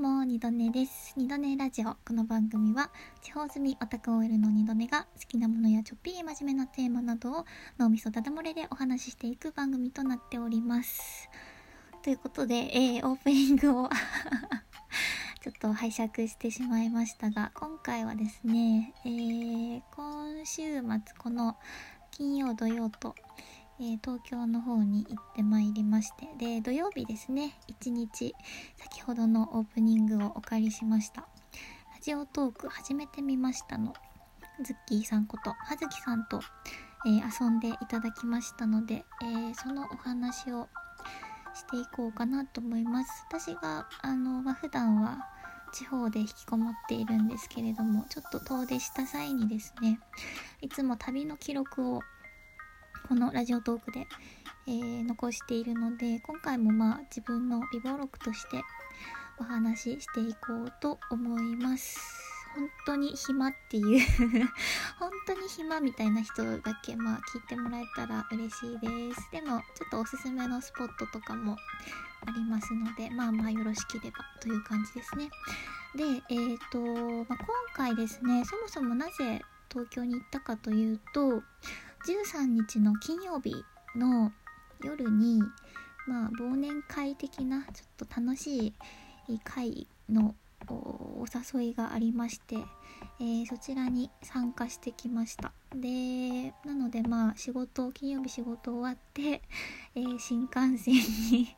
も、二度寝です。二度寝ラジオ。この番組は、地方住みオタク OL の二度寝が好きなものやちょっぴり真面目なテーマなどを脳みそだだ漏れでお話ししていく番組となっております。ということで、えー、オープニングを ちょっと拝借してしまいましたが、今回はですね、えー、今週末、この金曜土曜と、えー、東京の方に行ってまいりましてで土曜日ですね一日先ほどのオープニングをお借りしました。ラジオトーク始めてみましたのズッキーさんこと葉月さんと、えー、遊んでいただきましたので、えー、そのお話をしていこうかなと思います。私があの、まあ、普段は地方で引きこもっているんですけれどもちょっと遠出した際にですねいつも旅の記録をこのラジオトークで、えー、残しているので今回もまあ自分の備忘録としてお話ししていこうと思います。本当に暇っていう 本当に暇みたいな人だけまあ聞いてもらえたら嬉しいです。でもちょっとおすすめのスポットとかもありますのでまあまあよろしければという感じですね。でえっ、ー、と、まあ、今回ですねそもそもなぜ東京に行ったかというと13日の金曜日の夜にまあ忘年会的なちょっと楽しい会のお誘いがありまして、えー、そちらに参加してきました。でなのでまあ仕事金曜日仕事終わって、えー、新幹線に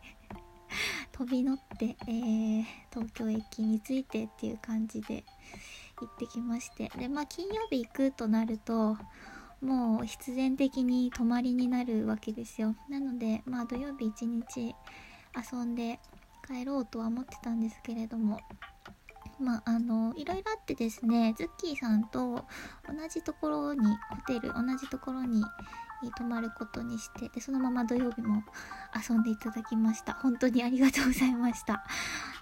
飛び乗って、えー、東京駅に着いてっていう感じで行ってきまして。でまあ金曜日行くとなるともう必然的に泊まりになるわけですよ。なのでまあ土曜日一日遊んで帰ろうとは思ってたんですけれどもまああのいろいろあってですねズッキーさんと同じところにホテル同じところに泊まることにしてでそのまま土曜日も遊んでいただきました。本当にありがとうございました。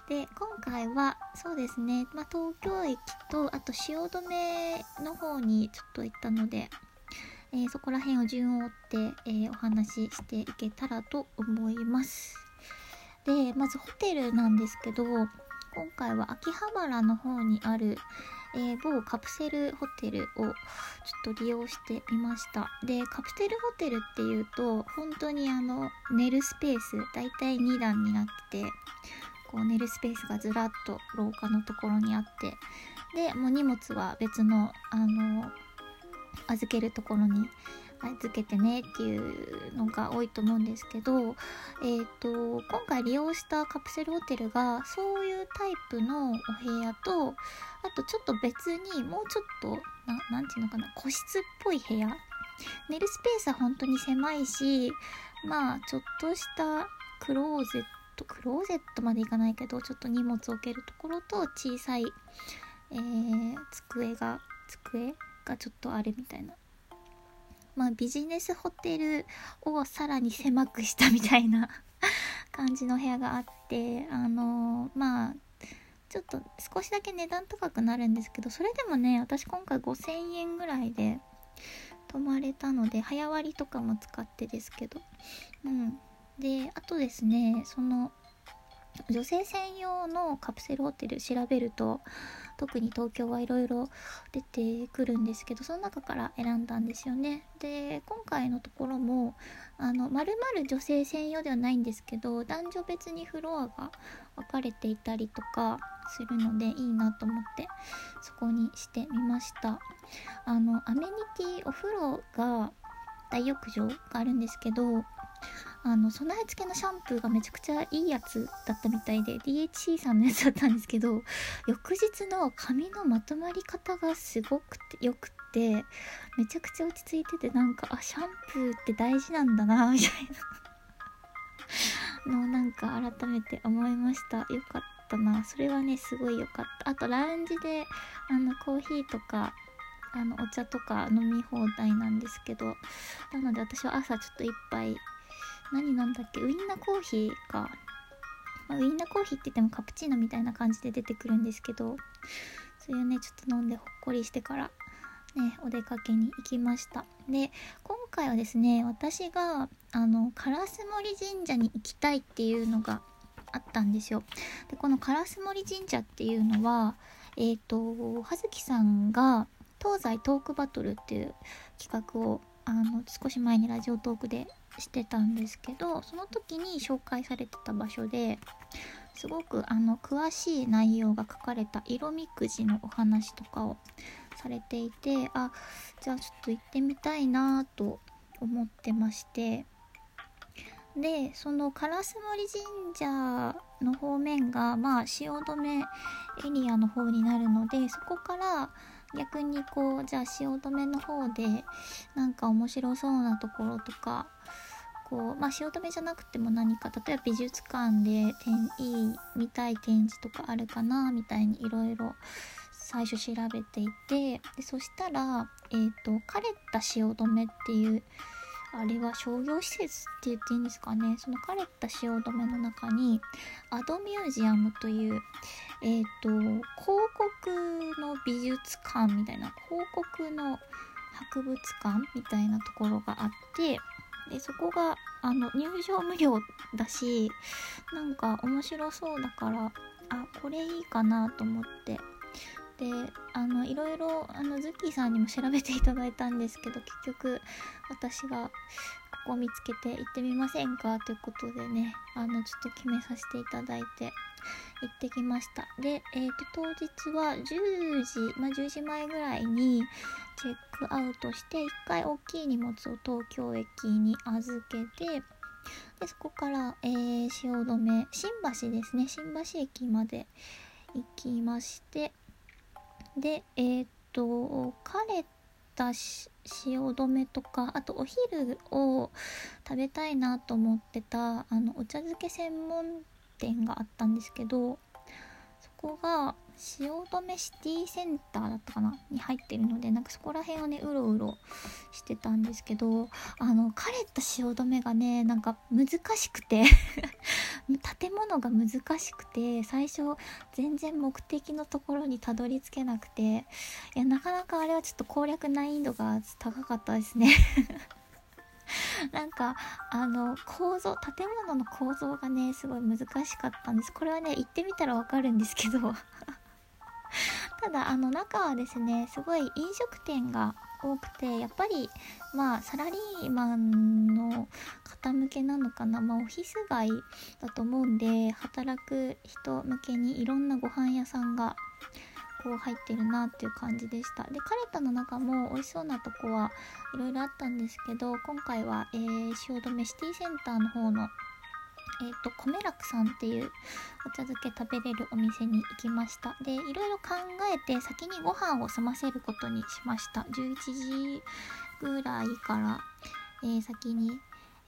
で今回はそうですね、まあ、東京駅とあと汐留の方にちょっと行ったのでえー、そこら辺を順を追って、えー、お話ししていけたらと思います。で、まずホテルなんですけど、今回は秋葉原の方にある、えー、某カプセルホテルをちょっと利用してみました。で、カプセルホテルっていうと、本当にあの、寝るスペース、だいたい2段になってて、こう寝るスペースがずらっと廊下のところにあって、で、もう荷物は別の、あの、預けるところに預けてねっていうのが多いと思うんですけど、えっ、ー、と今回利用したカプセルホテルがそういうタイプのお部屋とあとちょっと別にもうちょっと何て言うのかな個室っぽい部屋。寝るスペースは本当に狭いしまあちょっとしたクローゼットクローゼットまでいかないけどちょっと荷物置けるところと小さい、えー、机が机がちょっとあるみたいな。まあビジネスホテルをさらに狭くしたみたいな 感じの部屋があってあのー、まあちょっと少しだけ値段高くなるんですけどそれでもね私今回5000円ぐらいで泊まれたので早割とかも使ってですけど。うん。であとですねその女性専用のカプセルホテル調べると特に東京はいろいろ出てくるんですけどその中から選んだんですよね。で今回のところもあのまるまる女性専用ではないんですけど男女別にフロアが分かれていたりとかするのでいいなと思ってそこにしてみました。あのアメニティお風呂が大浴場があるんですけどあの備え付けのシャンプーがめちゃくちゃいいやつだったみたいで DHC さんのやつだったんですけど 翌日の髪のまとまり方がすごくてよくてめちゃくちゃ落ち着いててなんかあシャンプーって大事なんだなみたいな。のなんか改めて思いました。よかったな。それはねすごい良かった。あとラウンジであのコーヒーとかあのお茶とか飲み放題なんですけどなので私は朝ちょっと一杯何なんだっけ？ウインナーコーヒーか、まあ、ウインナーコーヒーって言ってもカプチーノみたいな感じで出てくるんですけどそういうねちょっと飲んでほっこりしてからねお出かけに行きました。で今回はですね私があの烏森神社に行きたいっていうのがあったんですよ。でこの烏森神社っていうのはえっ、ー、と葉月さんが東西トークバトルっていう企画をあの少し前にラジオトークでしてたんですけどその時に紹介されてた場所ですごくあの詳しい内容が書かれた色みくじのお話とかをされていてあじゃあちょっと行ってみたいなと思ってましてでその烏森神社の方面がまあ汐留エリアの方になるのでそこから逆にこうじゃあ汐留の方でなんか面白そうなところとかこうまあ汐留じゃなくても何か例えば美術館でいい見たい展示とかあるかなみたいにいろいろ最初調べていてでそしたらえっ、ー、と枯れた汐留っていうあれは商業施設って言っていいんですかね。その枯れた汐留の中にアドミュージアムというえっ、ー、と広告の美術館みたいな広告の博物館みたいなところがあってでそこがあの入場無料だしなんか面白そうだからあこれいいかなと思ってであのいろいろあのズッキーさんにも調べていただいたんですけど結局私がここ見つけて行ってみませんか？ということでねあのちょっと決めさせていただいて行ってきました。で、えーと、当日は10時、まあ、10時前ぐらいにチェックアウトして1回大きい荷物を東京駅に預けてでそこから、えー、汐留新橋ですね。新橋駅まで行きましてでえー、っと枯れた汐留とかあとお昼を食べたいなと思ってたあのお茶漬け専門店があったんですけどそこが汐留シティセンターだったかなに入ってるのでなんかそこら辺をねうろうろしてたんですけどあの枯れた汐留がねなんか難しくて 建物が難しくて最初全然目的のところにたどり着けなくていやなかなかあれはちょっと攻略難易度が高かったですね。なんかあの構造建物の構造がねすごい難しかったんです。これはね行ってみたらわかるんですけど。ただあの中はですねすごい飲食店が多くてやっぱりまあサラリーマンの方向けなのかなまあオフィス街だと思うんで働く人向けにいろんなご飯屋さんがこう入ってるなっていう感じでした。でカレタの中も美味しそうなとこはいろいろあったんですけど今回は、えー、汐留シティセンターの方のえっ、ー、と、米楽さんっていうお茶漬け食べれるお店に行きました。で、いろいろ考えて先にご飯を済ませることにしました。11時ぐらいから、えー、先に、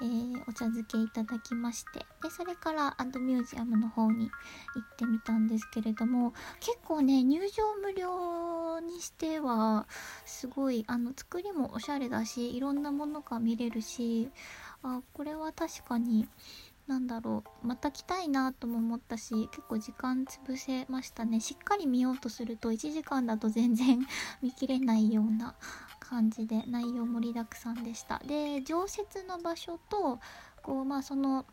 えー、お茶漬けいただきまして、で、それからアンドミュージアムの方に行ってみたんですけれども、結構ね、入場無料にしては、すごい、あの、作りもおしゃれだし、いろんなものが見れるし、あ、これは確かに、なんだろうまた来たいなとも思ったし結構時間潰せましたね。しっかり見ようとすると1時間だと全然 見切れないような感じで内容盛りだくさんでした。で常設の場所とこうまあその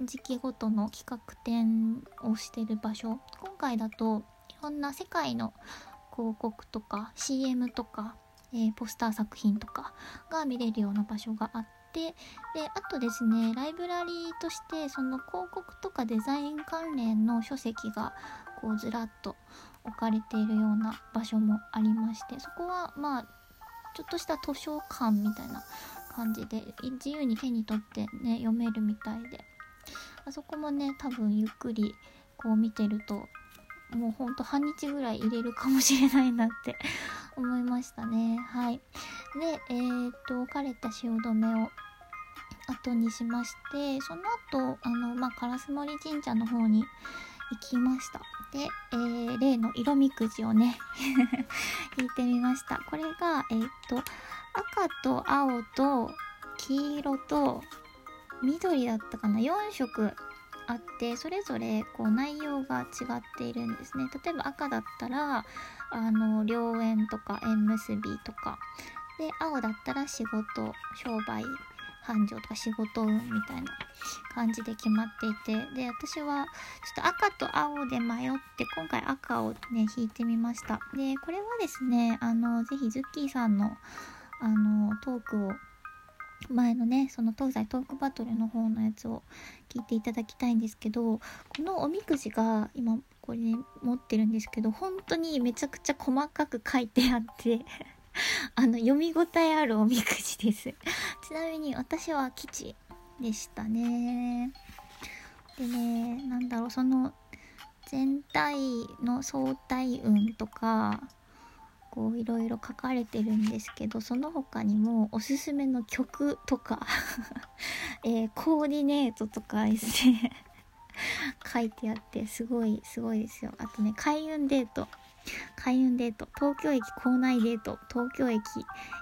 時期ごとの企画展をしてる場所。今回だといろんな世界の広告とか CM とか、えー、ポスター作品とかが見れるような場所があってであとですねライブラリーとしてその広告とかデザイン関連の書籍がこうずらっと置かれているような場所もありましてそこはまあちょっとした図書館みたいな感じで自由に手に取ってね読めるみたいで。あそこもね多分ゆっくりこう見てるともうほんと半日ぐらい入れるかもしれないなって 思いましたね。はい。でえー、っと枯れた汐留を後にしましてその後あのまあ烏森神社の方に行きました。で、えー、例の色みくじをね 引いてみました。これがえー、っと赤と青と黄色と緑だったかな？4色あってそれぞれこう内容が違っているんですね。例えば赤だったらあの良縁とか縁結びとか。で青だったら仕事商売繁盛とか仕事運みたいな感じで決まっていてで私はちょっと赤と青で迷って今回赤をね引いてみました。でこれはですねあのぜひズッキーさんのあのトークを前のねその東西トークバトルの方のやつを聞いていただきたいんですけどこのおみくじが今これ、ね、持ってるんですけど本当にめちゃくちゃ細かく書いてあって あの読み応えあるおみくじです。ちなみに私は吉でしたね。でねなんだろうその全体の相対運とかこういろいろ書かれてるんですけどその他にもおすすめの曲とか えー、コーディネートとかですね。書いてあってすごいすごいですよ。あとね開運デート。開運デート東京駅構内デート東京駅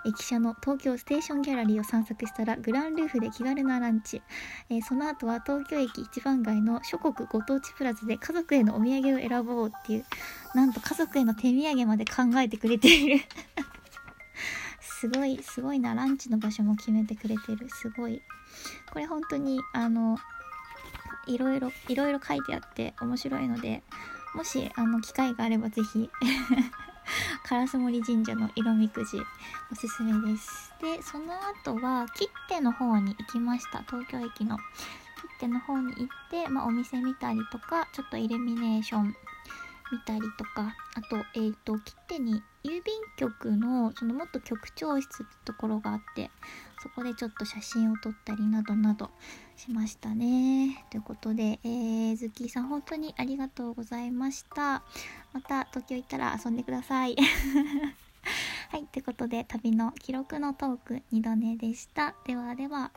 駅舎の東京ステーションギャラリーを散策したらグランルーフで気軽なランチ、えー、その後は東京駅一番街の諸国ご当地プラザで家族へのお土産を選ぼうっていうなんと家族への手土産まで考えてくれている。すごいすごいなランチの場所も決めてくれてる。すごい。これ本当にあのいろいろいろいろ書いてあって面白いのでもしあの機会があればぜひ 烏森神社の色みくじおすすめです。でその後は切手の方に行きました。東京駅の切手の方に行って、まあ、お店見たりとかちょっとイルミネーション見たりとかあとえっ、ー、と切手に郵便局のそのもっと局長室ってところがあってそこでちょっと写真を撮ったりなどなどしましたね。ということで、えー、ズッキーさん本当にありがとうございました。また東京行ったら遊んでください。はいということで旅の記録のトーク2度寝でした。ではでは。